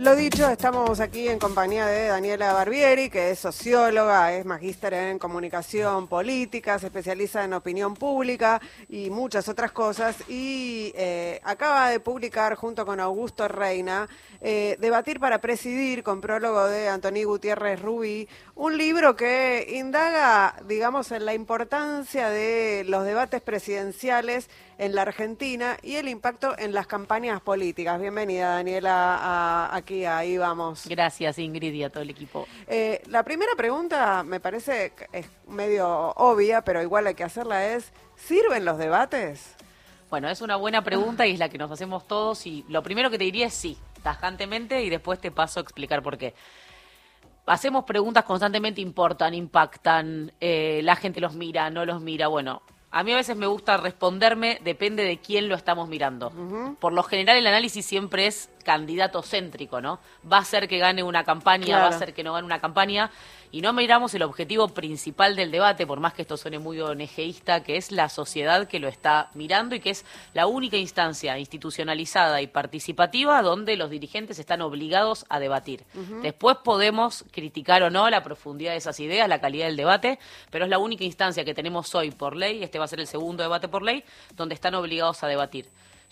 Lo dicho, estamos aquí en compañía de Daniela Barbieri, que es socióloga, es magíster en comunicación política, se especializa en opinión pública y muchas otras cosas. Y eh, acaba de publicar junto con Augusto Reina eh, Debatir para Presidir, con prólogo de Antoní Gutiérrez Rubí, un libro que indaga, digamos, en la importancia de los debates presidenciales en la Argentina y el impacto en las campañas políticas. Bienvenida, Daniela, aquí, ahí vamos. Gracias, Ingrid, y a todo el equipo. Eh, la primera pregunta me parece es medio obvia, pero igual hay que hacerla es, ¿sirven los debates? Bueno, es una buena pregunta y es la que nos hacemos todos y lo primero que te diría es sí, tajantemente y después te paso a explicar por qué hacemos preguntas constantemente, importan, impactan, eh, la gente los mira, no los mira. Bueno, a mí a veces me gusta responderme, depende de quién lo estamos mirando. Por lo general el análisis siempre es candidato céntrico, ¿no? Va a ser que gane una campaña, va a ser que no gane una campaña, y no miramos el objetivo principal del debate, por más que esto suene muy ONGista, que es la sociedad que lo está mirando y que es la única instancia institucionalizada y participativa donde los dirigentes están obligados a debatir. Después podemos criticar o no la profundidad de esas ideas, la calidad del debate, pero es la única instancia que tenemos hoy por ley, este va a ser el segundo debate por ley, donde están obligados a debatir.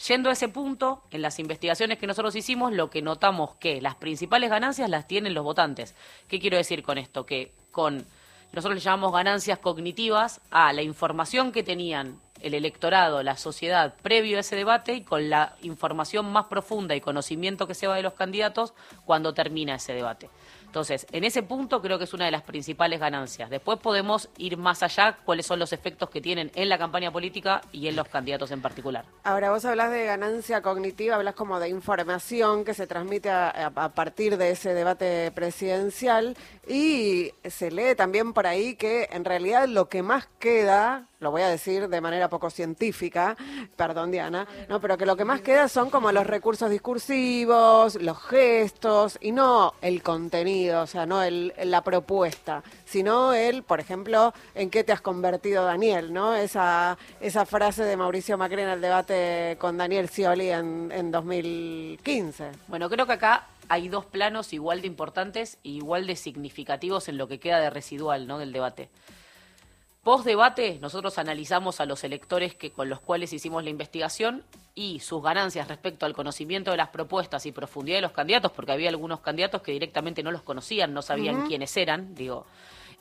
Yendo a ese punto, en las investigaciones que nosotros hicimos, lo que notamos que las principales ganancias las tienen los votantes. ¿Qué quiero decir con esto? Que con nosotros le llamamos ganancias cognitivas a la información que tenían el electorado, la sociedad previo a ese debate y con la información más profunda y conocimiento que se va de los candidatos cuando termina ese debate. Entonces, en ese punto creo que es una de las principales ganancias. Después podemos ir más allá, cuáles son los efectos que tienen en la campaña política y en los candidatos en particular. Ahora, vos hablas de ganancia cognitiva, hablas como de información que se transmite a, partir de ese debate presidencial y se lee también por ahí que en realidad lo que más queda lo voy a decir de manera poco científica, perdón Diana, no, pero que lo que más queda son como los recursos discursivos, los gestos y no el contenido, o sea, no el, la propuesta, sino el, por ejemplo, en qué te has convertido Daniel, ¿no? Esa, esa frase de Mauricio Macri en el debate con Daniel Scioli en, en 2015. Bueno, creo que acá hay dos planos igual de importantes y igual de significativos en lo que queda de residual, ¿no? del debate. Post debate, nosotros analizamos a los electores que, con los cuales hicimos la investigación y sus ganancias respecto al conocimiento de las propuestas y profundidad de los candidatos, porque había algunos candidatos que directamente no los conocían, no sabían quiénes eran, digo,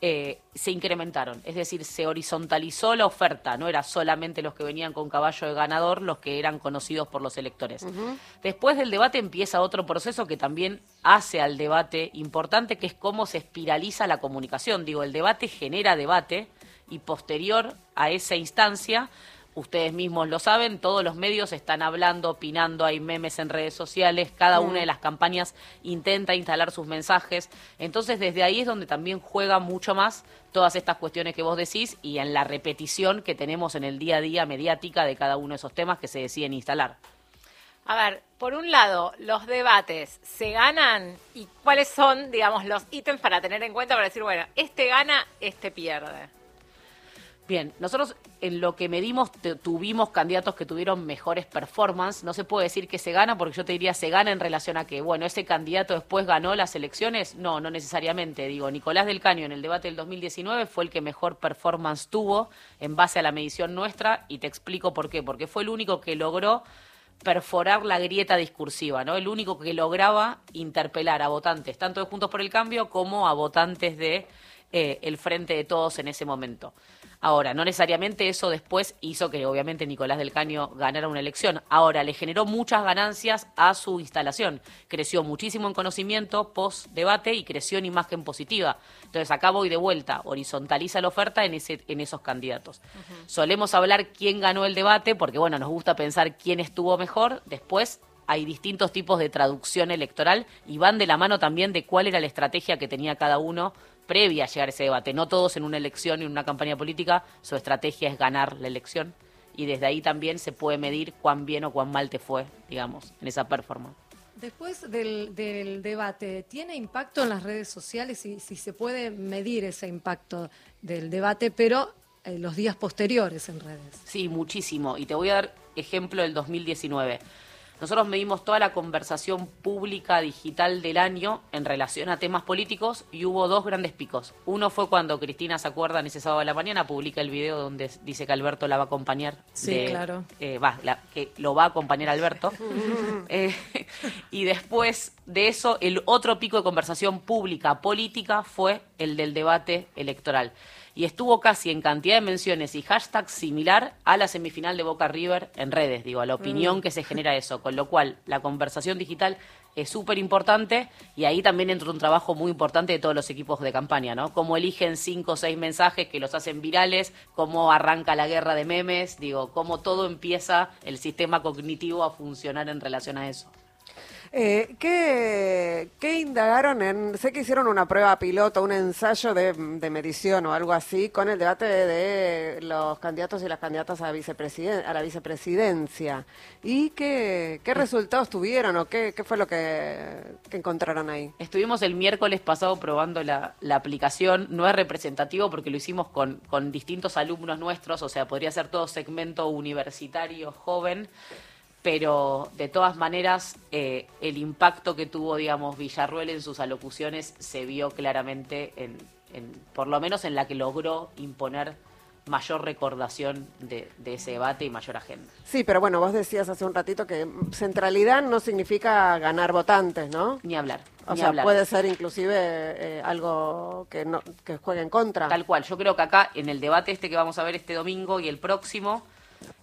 eh, se incrementaron. Es decir, se horizontalizó la oferta, no era solamente los que venían con caballo de ganador los que eran conocidos por los electores. Después del debate empieza otro proceso que también hace al debate importante, que es cómo se espiraliza la comunicación. Digo, el debate genera debate y posterior a esa instancia, ustedes mismos lo saben, todos los medios están hablando, opinando, hay memes en redes sociales, cada una de las campañas intenta instalar sus mensajes. Entonces, desde ahí es donde también juega mucho más todas estas cuestiones que vos decís y en la repetición que tenemos en el día a día mediática de cada uno de esos temas que se deciden instalar. A ver, por un lado, los debates se ganan y cuáles son, digamos, los ítems para tener en cuenta para decir, bueno, este gana, este pierde. Bien, nosotros en lo que medimos tuvimos candidatos que tuvieron mejores performances. No se puede decir que se gana, porque yo te diría se gana en relación a que, bueno, ese candidato después ganó las elecciones. No, no necesariamente. Digo, Nicolás del Caño en el debate del 2019 fue el que mejor performance tuvo en base a la medición nuestra y te explico por qué. Porque fue el único que logró perforar la grieta discursiva, ¿no? El único que lograba interpelar a votantes, tanto de Juntos por el Cambio como a votantes de eh, el Frente de Todos en ese momento. Ahora, no necesariamente eso después hizo que obviamente Nicolás del Caño ganara una elección. Ahora, le generó muchas ganancias a su instalación. Creció muchísimo en conocimiento post debate y creció en imagen positiva. Entonces, acá voy de vuelta, horizontaliza la oferta en, ese, en esos candidatos. Solemos hablar quién ganó el debate porque, bueno, nos gusta pensar quién estuvo mejor. Después hay distintos tipos de traducción electoral y van de la mano también de cuál era la estrategia que tenía cada uno previa a llegar a ese debate. No todos en una elección y en una campaña política, su estrategia es ganar la elección y desde ahí también se puede medir cuán bien o cuán mal te fue, digamos, en esa performance. Después del, debate, ¿tiene impacto en las redes sociales? Si, si se puede medir ese impacto del debate, pero en los días posteriores en redes. Sí, muchísimo. Y te voy a dar ejemplo del 2019. Nosotros medimos toda la conversación pública digital del año en relación a temas políticos y hubo dos grandes picos. Uno fue cuando Cristina se acuerda en ese sábado de la mañana, publica el video donde dice que Alberto la va a acompañar. Sí, claro. Eh, va, que lo va a acompañar Alberto. Eh, y después de eso, el otro pico de conversación pública política fue el del debate electoral y estuvo casi en cantidad de menciones y hashtags similar a la semifinal de Boca River en redes, digo, a la opinión mm. que se genera eso, con lo cual la conversación digital es súper importante y ahí también entra un trabajo muy importante de todos los equipos de campaña, ¿no? Cómo eligen cinco o seis mensajes que los hacen virales, cómo arranca la guerra de memes, digo, cómo todo empieza el sistema cognitivo a funcionar en relación a eso. Eh, ¿qué, indagaron en.? Sé que hicieron una prueba piloto, un ensayo de, medición o algo así con el debate de, los candidatos y las candidatas a, a la vicepresidencia. ¿Y qué, qué resultados tuvieron o qué, fue lo que, encontraron ahí? Estuvimos el miércoles pasado probando la, la aplicación. No es representativo porque lo hicimos con, con distintos alumnos nuestros, o sea, podría ser todo segmento universitario joven pero de todas maneras eh, el impacto que tuvo, digamos, Villarruel en sus alocuciones se vio claramente, en, por lo menos en la que logró imponer mayor recordación de, ese debate y mayor agenda. Sí, pero bueno, vos decías hace un ratito que centralidad no significa ganar votantes, ¿no? Ni hablar. O sea, puede ser inclusive eh, algo que, no, que juegue en contra. Tal cual. Yo creo que acá, en el debate este que vamos a ver este domingo y el próximo,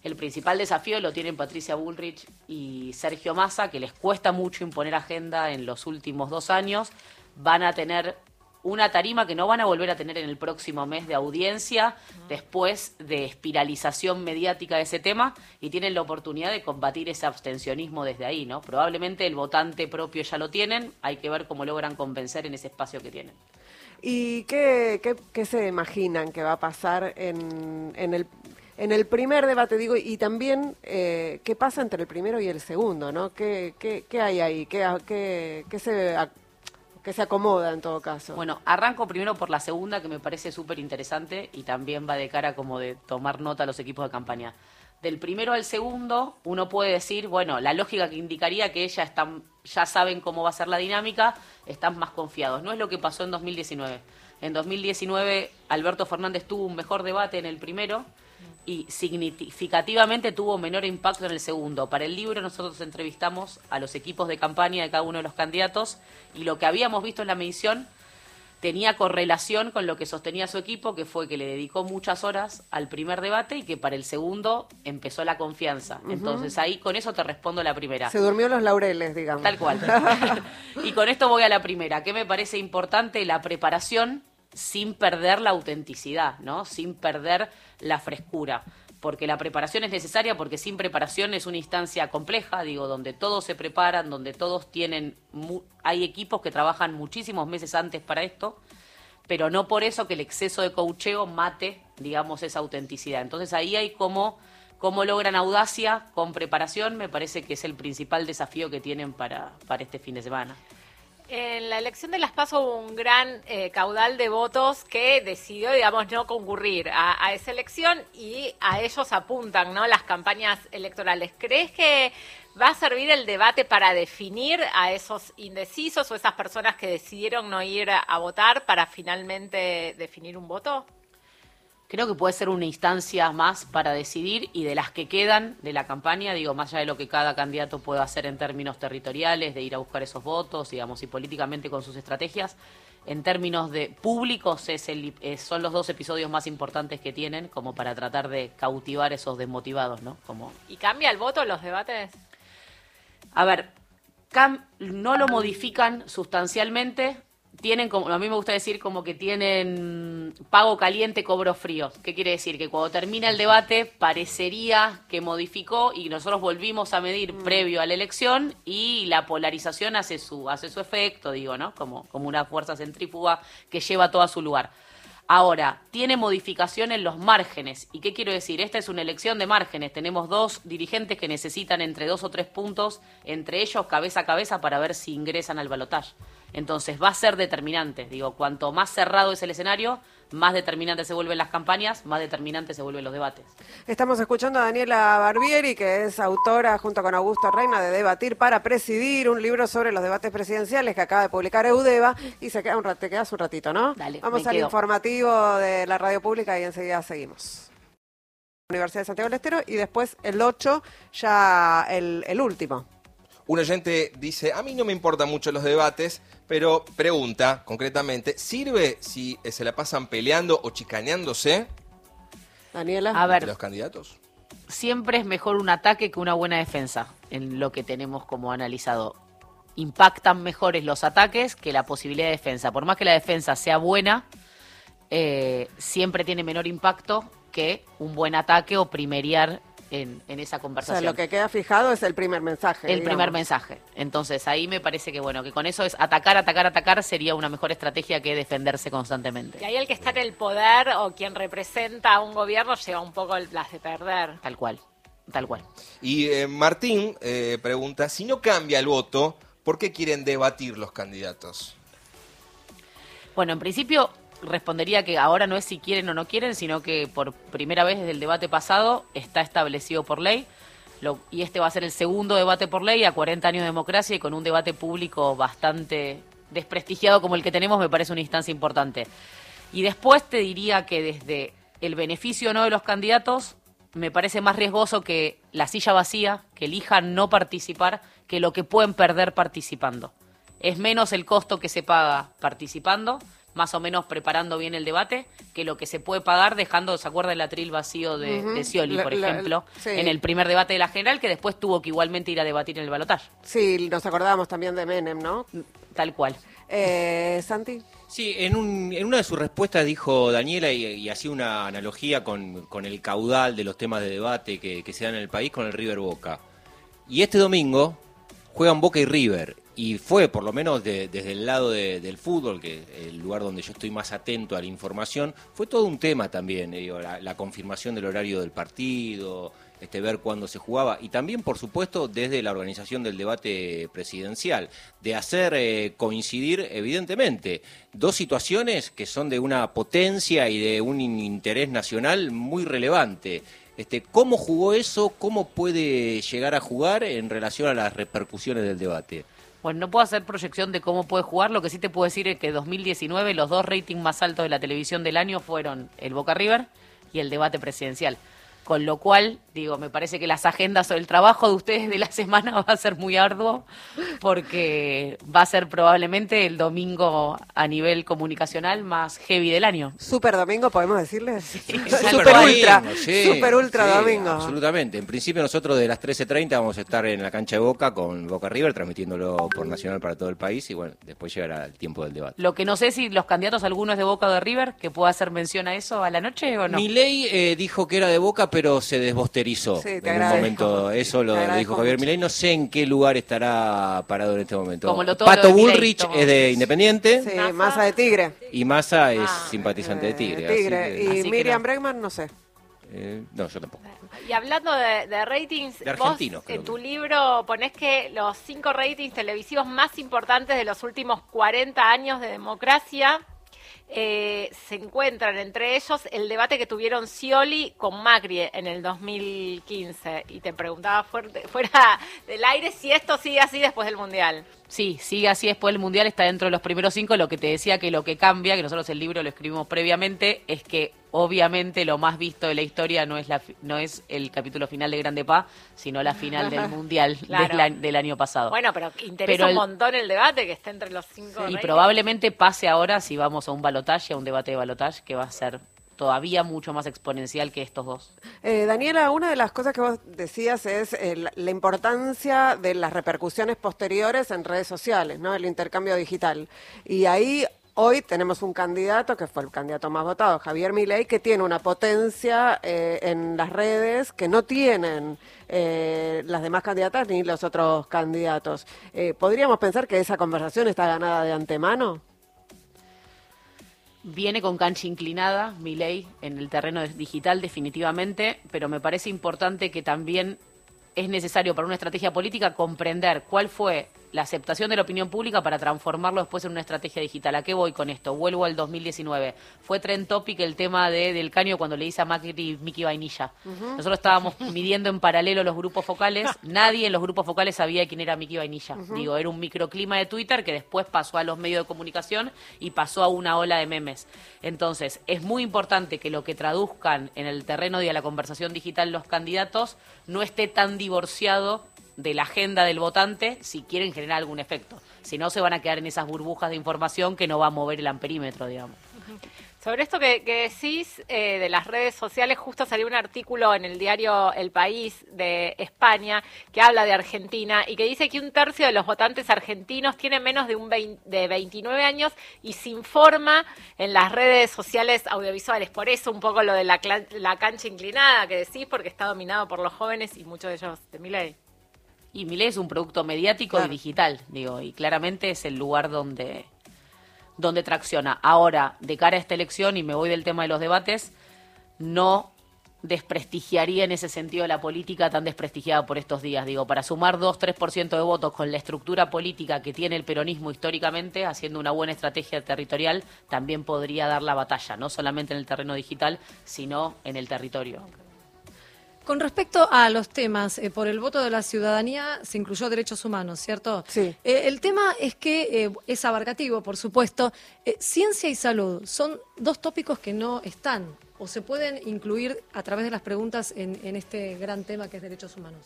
el principal desafío lo tienen Patricia Bullrich y Sergio Massa, que les cuesta mucho imponer agenda en los últimos dos años. Van a tener una tarima que no van a volver a tener en el próximo mes de audiencia, después de espiralización mediática de ese tema, y tienen la oportunidad de combatir ese abstencionismo desde ahí, ¿no? Probablemente el votante propio ya lo tienen, hay que ver cómo logran convencer en ese espacio que tienen. ¿Y qué, qué, se imaginan que va a pasar en, en el en el primer debate, digo, y también eh, qué pasa entre el primero y el segundo, ¿no? ¿Qué, qué, qué hay ahí? ¿Qué, qué, qué se, qué se acomoda en todo caso? Bueno, arranco primero por la segunda, que me parece súper interesante y también va de cara como de tomar nota a los equipos de campaña. Del primero al segundo, uno puede decir, bueno, la lógica que indicaría que ellas están, ya saben cómo va a ser la dinámica, están más confiados. No es lo que pasó en 2019. En 2019, Alberto Fernández tuvo un mejor debate en el primero, y significativamente tuvo menor impacto en el segundo. Para el libro nosotros entrevistamos a los equipos de campaña de cada uno de los candidatos y lo que habíamos visto en la medición tenía correlación con lo que sostenía su equipo, que fue que le dedicó muchas horas al primer debate y que para el segundo empezó la confianza. Entonces ahí con eso te respondo la primera. Se durmió los laureles, digamos. Tal cual. y con esto voy a la primera. ¿Qué me parece importante? La preparación sin perder la autenticidad, ¿no? Sin perder la frescura. Porque la preparación es necesaria, porque sin preparación es una instancia compleja, digo, donde todos se preparan, donde todos tienen. Hay equipos que trabajan muchísimos meses antes para esto, pero no por eso que el exceso de cocheo mate, digamos, esa autenticidad. Entonces ahí hay como cómo logran audacia con preparación, me parece que es el principal desafío que tienen para, para este fin de semana. En la elección de Las Paso hubo un gran eh, caudal de votos que decidió, digamos, no concurrir a, esa elección y a ellos apuntan, ¿no? Las campañas electorales. ¿Crees que va a servir el debate para definir a esos indecisos o esas personas que decidieron no ir a votar para finalmente definir un voto? Creo que puede ser una instancia más para decidir y de las que quedan de la campaña, digo, más allá de lo que cada candidato pueda hacer en términos territoriales, de ir a buscar esos votos, digamos, y políticamente con sus estrategias, en términos de públicos es el, son los dos episodios más importantes que tienen como para tratar de cautivar esos desmotivados, ¿no? Como... ¿Y cambia el voto los debates? A ver, no lo modifican sustancialmente, tienen como, a mí me gusta decir como que tienen pago caliente, cobro frío. ¿Qué quiere decir? Que cuando termina el debate parecería que modificó y nosotros volvimos a medir mm. previo a la elección y la polarización hace su, hace su efecto, digo, ¿no? Como, como una fuerza centrífuga que lleva todo a su lugar. Ahora, tiene modificación en los márgenes. ¿Y qué quiero decir? Esta es una elección de márgenes. Tenemos dos dirigentes que necesitan entre dos o tres puntos, entre ellos cabeza a cabeza, para ver si ingresan al balotaje. Entonces va a ser determinante. Digo, cuanto más cerrado es el escenario, más determinantes se vuelven las campañas, más determinantes se vuelven los debates. Estamos escuchando a Daniela Barbieri, que es autora junto con Augusto Reina de Debatir para Presidir, un libro sobre los debates presidenciales que acaba de publicar Eudeva. Y se queda un, te quedas un ratito, ¿no? Dale, Vamos me al quedo. informativo de la radio pública y enseguida seguimos. Universidad de Santiago del Estero y después el 8, ya el, el último. Un oyente dice, a mí no me importan mucho los debates, pero pregunta concretamente, ¿sirve si eh, se la pasan peleando o chicaneándose Daniela. A ver, los candidatos? siempre es mejor un ataque que una buena defensa, en lo que tenemos como analizado. Impactan mejores los ataques que la posibilidad de defensa. Por más que la defensa sea buena, eh, siempre tiene menor impacto que un buen ataque o primeriar en, en esa o sea, conversación. lo que queda fijado es el primer mensaje. el primer mensaje. Entonces ahí me parece que bueno, que con eso es atacar, atacar, atacar sería una mejor estrategia que defenderse constantemente. Y ahí el que está en el poder o quien representa a un gobierno lleva un poco el- las de perder. Tal cual, tal cual. Y eh, Martín eh, pregunta, si no cambia el voto, ¿por qué quieren debatir los candidatos? Bueno, en principio respondería que ahora no es si quieren o no quieren, sino que por primera vez desde el debate pasado está establecido por ley. Lo- y este va a ser el segundo debate por ley a 40 años de democracia y con un debate público bastante desprestigiado como el que tenemos, me parece una instancia importante. Y después te diría que desde el beneficio no de los candidatos, me parece más riesgoso que la silla vacía, que elijan no participar, que lo que pueden perder participando. Es menos el costo que se paga participando, más o menos preparando bien el debate, que lo que se puede pagar dejando, ¿se acuerda el atril vacío de, de Scioli, La- por la- ejemplo, sí. en el primer debate de la general, que después tuvo que igualmente ir a debatir en el balotaje? Sí, nos acordábamos también de Menem, ¿no? Tal cual. Eh, Santi. Sí, en, un- en una de sus respuestas dijo Daniela y, y hacía una analogía con, con el caudal de los temas de debate que, que se dan en el país con el River Boca. Y este domingo juegan Boca y River. Y fue, por lo menos de- desde el lado de- del fútbol, que es el lugar donde yo estoy más atento a la información, fue todo un tema también. eh, digo, la, confirmación del horario del partido, este, ver cuándo se jugaba. Y también, por supuesto, desde la organización del debate presidencial, de hacer eh, coincidir, evidentemente, dos situaciones que son de una potencia y de un in- interés nacional muy relevante. Este, ¿Cómo jugó eso? ¿Cómo puede llegar a jugar en relación a las repercusiones del debate? Bueno, no puedo hacer proyección de cómo puede jugar, lo que sí te puedo decir es que 2019 los dos ratings más altos de la televisión del año fueron el Boca River y el debate presidencial. Con lo cual, digo, me parece que las agendas o el trabajo de ustedes de la semana va a ser muy arduo porque va a ser probablemente el domingo a nivel comunicacional más heavy del año. Super domingo, podemos decirle. Super Super domingo, ultra. sí, super ultra sí, domingo. Absolutamente. En principio nosotros de las 13.30 vamos a estar en la cancha de Boca con Boca River, transmitiéndolo por Nacional para todo el país y bueno, después llegará el tiempo del debate. Lo que no sé si los candidatos, alguno es de Boca o de River, que pueda hacer mención a eso a la noche o no. Milei eh, dijo que era de Boca, pero se desbosterizó Sí, en un momento. Eso lo, dijo Javier. Milei. No sé en qué lugar estará parado en este momento. Como lo todo lo Pato Bullrich es de Independiente Sí, Massa. masa de tigre. y Massa es Ah, simpatizante de Eh, Tigre. así tigre. que- y Así Miriam no. Bregman, no sé. eh, no, yo tampoco. Y hablando de, de ratings, De vos en que. tu libro ponés que los cinco ratings televisivos más importantes de los últimos 40 años de democracia eh, se encuentran entre ellos el debate que tuvieron Scioli con Macri en el 2015. Y te preguntaba fuera del aire si esto sigue así después del Mundial. Sí, sigue así después del Mundial, está dentro de los primeros cinco. Lo que te decía que lo que cambia, que nosotros el libro lo escribimos previamente, es que obviamente lo más visto de la historia no es, la, no es el capítulo final de Grande Pa, sino la final del Mundial Claro. del, año pasado. Bueno, pero interesa Pero el- un montón el debate que esté entre los cinco y probablemente pase ahora si vamos a un balotaje, a un debate de balotaje, que va a ser todavía mucho más exponencial que estos dos. Eh, Daniela, una de las cosas que vos decías es eh, la, importancia de las repercusiones posteriores en redes sociales, ¿no? El intercambio digital. Y ahí hoy tenemos un candidato que fue el candidato más votado, Javier Milei, que tiene una potencia eh, en las redes que no tienen eh, las demás candidatas ni los otros candidatos. ¿Podríamos pensar que esa conversación está ganada de antemano? Viene con cancha inclinada, Milei, en el terreno digital definitivamente, pero me parece importante que también es necesario para una estrategia política comprender cuál fue la aceptación de la opinión pública para transformarlo después en una estrategia digital. ¿A qué voy con esto? Vuelvo al 2019. Fue trend topic el tema de, del caño cuando le dice a Macri Mickey Vainilla. Nosotros estábamos midiendo en paralelo los grupos focales. Nadie en los grupos focales sabía quién era Mickey Vainilla. Digo, era un microclima de Twitter que después pasó a los medios de comunicación y pasó a una ola de memes. Entonces, es muy importante que lo que traduzcan en el terreno de la conversación digital los candidatos no esté tan divorciado de la agenda del votante si quieren generar algún efecto. Si no, se van a quedar en esas burbujas de información que no va a mover el amperímetro, digamos. Sobre esto que, decís eh, de las redes sociales, justo salió un artículo en el diario El País de España que habla de Argentina y que dice que un tercio de los votantes argentinos tiene menos de, un de 29 años y se informa en las redes sociales audiovisuales. Por eso un poco lo de la, la cancha inclinada que decís, porque está dominado por los jóvenes y muchos de ellos de mi ley. Y Milei es un producto mediático Claro. y digital, digo, y claramente es el lugar donde, donde tracciona. Ahora, de cara a esta elección, y me voy del tema de los debates, no desprestigiaría en ese sentido la política tan desprestigiada por estos días. Digo, para sumar 2-3% de votos con la estructura política que tiene el peronismo históricamente, haciendo una buena estrategia territorial, también podría dar la batalla, no solamente en el terreno digital, sino en el territorio. Con respecto a los temas, eh, por el voto de la ciudadanía se incluyó derechos humanos, ¿cierto? Sí. Eh, el tema es que eh, es abarcativo, por supuesto. Eh, ciencia y salud son dos tópicos que no están o se pueden incluir a través de las preguntas en, en este gran tema que es derechos humanos.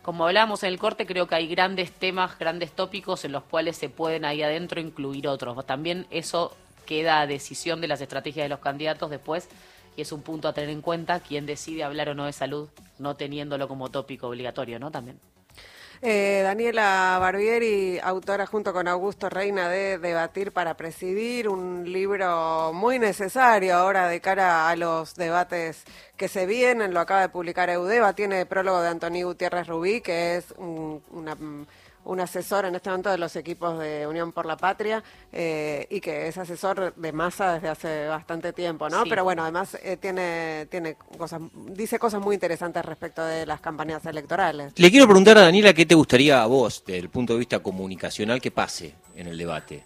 Como hablábamos en el corte, creo que hay grandes temas, grandes tópicos en los cuales se pueden ahí adentro incluir otros. También eso queda a decisión de las estrategias de los candidatos después y es un punto a tener en cuenta quién decide hablar o no de salud, no teniéndolo como tópico obligatorio, ¿no? También. Eh, Daniela Barbieri, autora junto con Augusto Reina de Debatir para Presidir, un libro muy necesario ahora de cara a los debates que se vienen, lo acaba de publicar Eudeva, tiene prólogo de Antonio Gutiérrez Rubí, que es un, una, un asesor en este momento de los equipos de Unión por la Patria eh, y que es asesor de masa desde hace bastante tiempo, ¿no? Sí. Pero bueno, además eh, tiene, tiene cosas, dice cosas muy interesantes respecto de las campañas electorales. Le quiero preguntar a Daniela qué te gustaría a vos, desde el punto de vista comunicacional, que pase en el debate.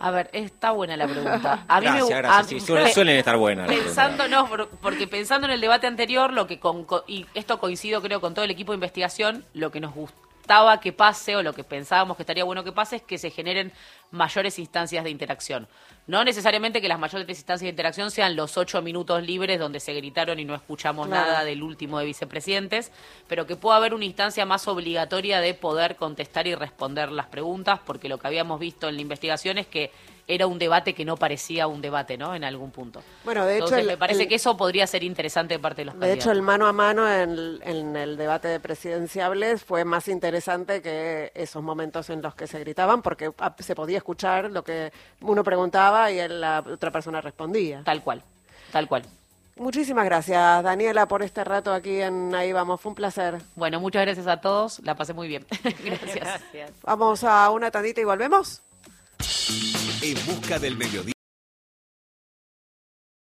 A ver, está buena la pregunta. A mí me gracias, gu- gracias. a- Sí, suelen, suelen estar buenas. Pensando, no, por- porque pensando en el debate anterior, lo que con, co- y esto coincido creo con todo el equipo de investigación, lo que nos gustaba que pase o lo que pensábamos que estaría bueno que pase es que se generen mayores instancias de interacción. No necesariamente que las mayores instancias de interacción sean los ocho minutos libres donde se gritaron y no escuchamos Claro. nada del último de vicepresidentes, pero que pueda haber una instancia más obligatoria de poder contestar y responder las preguntas, porque lo que habíamos visto en la investigación es que era un debate que no parecía un debate, ¿no? En algún punto. Bueno, de hecho, Entonces, el- me parece el- que eso podría ser interesante de parte de los De candidatos. hecho, el mano a mano en, el- en el debate de presidenciables fue más interesante que esos momentos en los que se gritaban, porque ah, se podía escuchar lo que uno preguntaba y la otra persona respondía. Tal cual, tal cual. Muchísimas gracias, Daniela, por este rato aquí en Ahí Vamos. Fue un placer. Bueno, muchas gracias a todos, la pasé muy bien. gracias. Gracias. Vamos a una tandita y volvemos. En busca del mediodía.